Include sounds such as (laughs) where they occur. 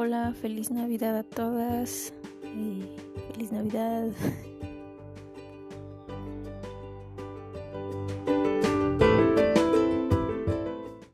Hola, feliz Navidad a todas. y feliz Navidad. (laughs)